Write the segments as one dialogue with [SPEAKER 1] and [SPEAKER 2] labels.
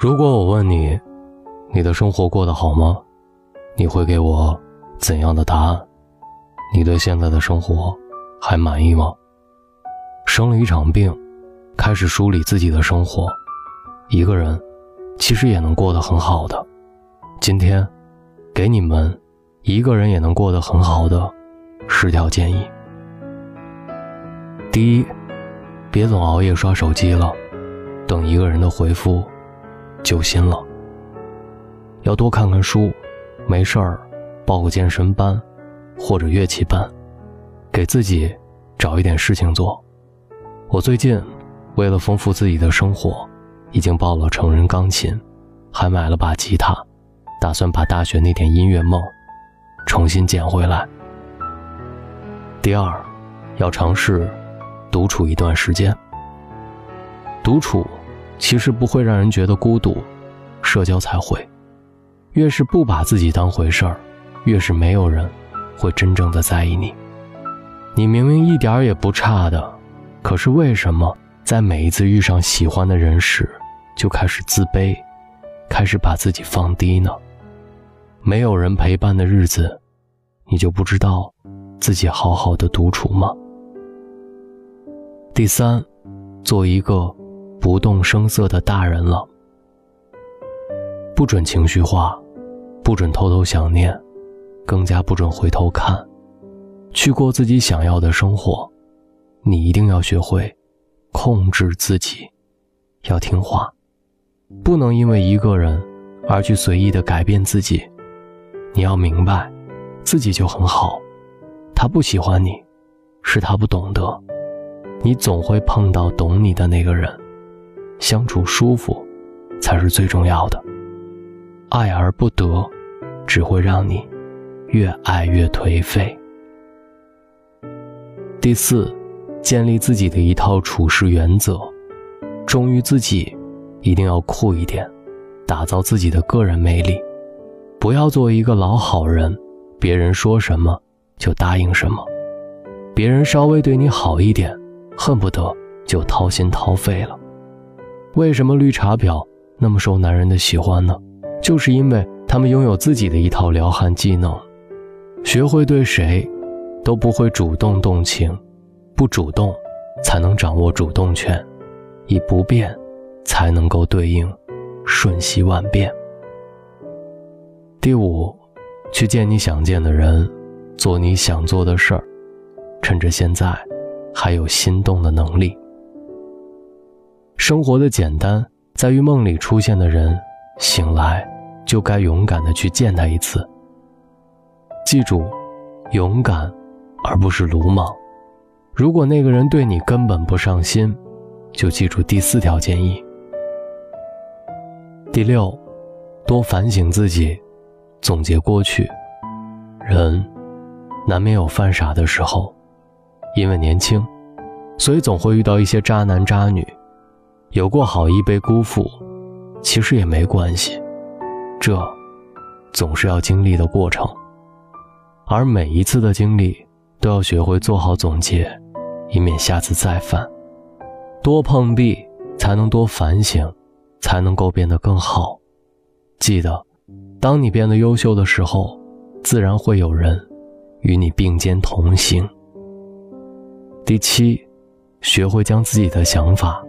[SPEAKER 1] 如果我问你，你的生活过得好吗？你会给我怎样的答案？你对现在的生活还满意吗？生了一场病，开始梳理自己的生活，一个人其实也能过得很好的。今天，给你们一个人也能过得很好的十条建议。第一，别总熬夜刷手机了，等一个人的回复。揪心了，要多看看书，没事儿报个健身班或者乐器班，给自己找一点事情做。我最近为了丰富自己的生活，已经报了成人钢琴，还买了把吉他，打算把大学那点音乐梦重新捡回来。第二，要尝试独处一段时间。独处。其实不会让人觉得孤独，社交才会。越是不把自己当回事儿，越是没有人会真正的在意你。你明明一点也不差的，可是为什么在每一次遇上喜欢的人时，就开始自卑，开始把自己放低呢？没有人陪伴的日子，你就不知道自己好好的独处吗？第三，做一个。不动声色的大人了，不准情绪化，不准偷偷想念，更加不准回头看，去过自己想要的生活。你一定要学会控制自己，要听话，不能因为一个人而去随意的改变自己。你要明白，自己就很好，他不喜欢你，是他不懂得，你总会碰到懂你的那个人。相处舒服，才是最重要的。爱而不得，只会让你越爱越颓废。第四，建立自己的一套处事原则，忠于自己，一定要酷一点，打造自己的个人魅力，不要做一个老好人，别人说什么就答应什么，别人稍微对你好一点，恨不得就掏心掏肺了。为什么绿茶婊那么受男人的喜欢呢？就是因为他们拥有自己的一套撩汉技能，学会对谁都不会主动动情，不主动才能掌握主动权，以不变才能够对应瞬息万变。第五，去见你想见的人，做你想做的事儿，趁着现在还有心动的能力。生活的简单在于梦里出现的人，醒来就该勇敢的去见他一次。记住，勇敢，而不是鲁莽。如果那个人对你根本不上心，就记住第四条建议。第六，多反省自己，总结过去。人难免有犯傻的时候，因为年轻，所以总会遇到一些渣男渣女。有过好意被辜负，其实也没关系，这总是要经历的过程。而每一次的经历，都要学会做好总结，以免下次再犯。多碰壁，才能多反省，才能够变得更好。记得，当你变得优秀的时候，自然会有人与你并肩同行。第七，学会将自己的想法。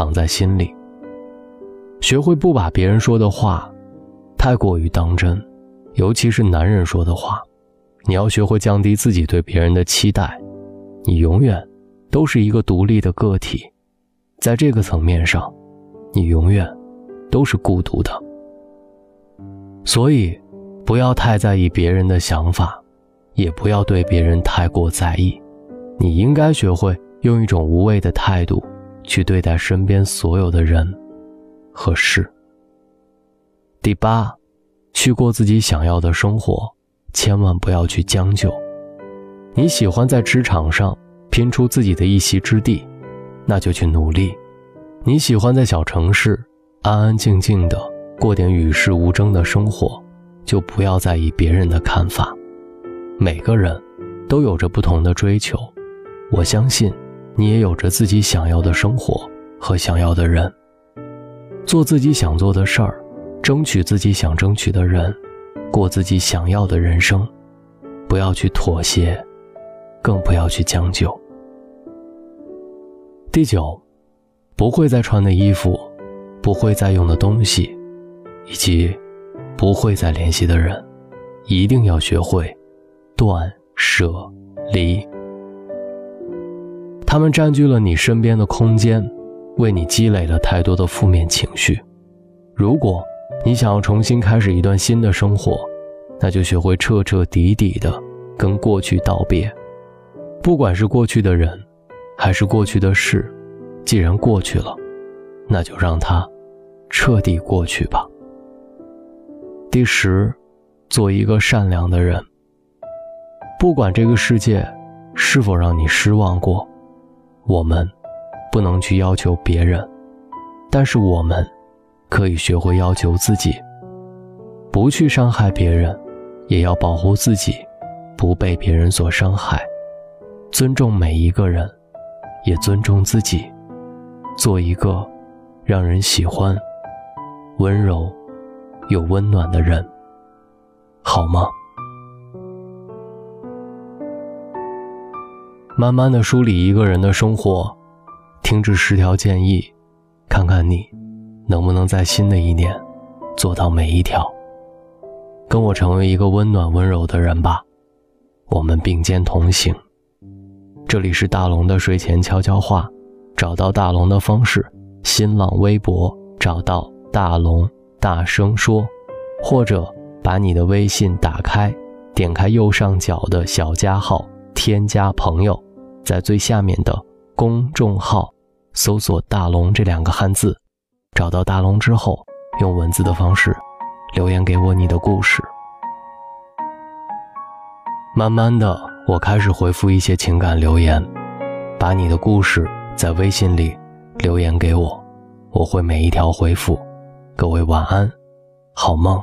[SPEAKER 1] 藏在心里，学会不把别人说的话太过于当真，尤其是男人说的话。你要学会降低自己对别人的期待，你永远都是一个独立的个体，在这个层面上，你永远都是孤独的。所以，不要太在意别人的想法，也不要对别人太过在意。你应该学会用一种无畏的态度。去对待身边所有的人和事。第八，去过自己想要的生活，千万不要去将就。你喜欢在职场上拼出自己的一席之地，那就去努力；你喜欢在小城市安安静静的过点与世无争的生活，就不要在意别人的看法。每个人都有着不同的追求，我相信。你也有着自己想要的生活和想要的人，做自己想做的事儿，争取自己想争取的人，过自己想要的人生，不要去妥协，更不要去将就。第九，不会再穿的衣服，不会再用的东西，以及不会再联系的人，一定要学会断舍离。他们占据了你身边的空间，为你积累了太多的负面情绪。如果你想要重新开始一段新的生活，那就学会彻彻底底的跟过去道别。不管是过去的人，还是过去的事，既然过去了，那就让它彻底过去吧。第十，做一个善良的人。不管这个世界是否让你失望过。我们不能去要求别人，但是我们可以学会要求自己，不去伤害别人，也要保护自己，不被别人所伤害，尊重每一个人，也尊重自己，做一个让人喜欢、温柔又温暖的人，好吗？慢慢的梳理一个人的生活，听这十条建议，看看你能不能在新的一年做到每一条。跟我成为一个温暖温柔的人吧，我们并肩同行。这里是大龙的睡前悄悄话，找到大龙的方式：新浪微博找到大龙，大声说，或者把你的微信打开，点开右上角的小加号，添加朋友。在最下面的公众号搜索“大龙”这两个汉字，找到大龙之后，用文字的方式留言给我你的故事。慢慢的，我开始回复一些情感留言，把你的故事在微信里留言给我，我会每一条回复。各位晚安，好梦。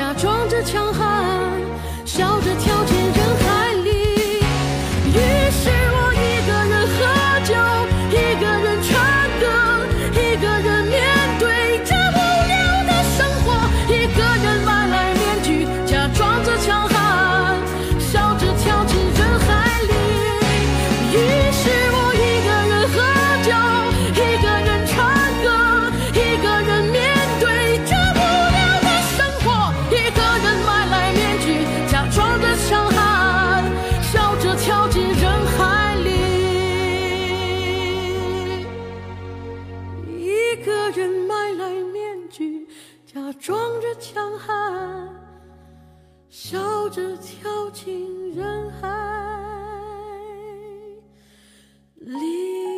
[SPEAKER 2] 假装他装着强悍笑着跳进人海里。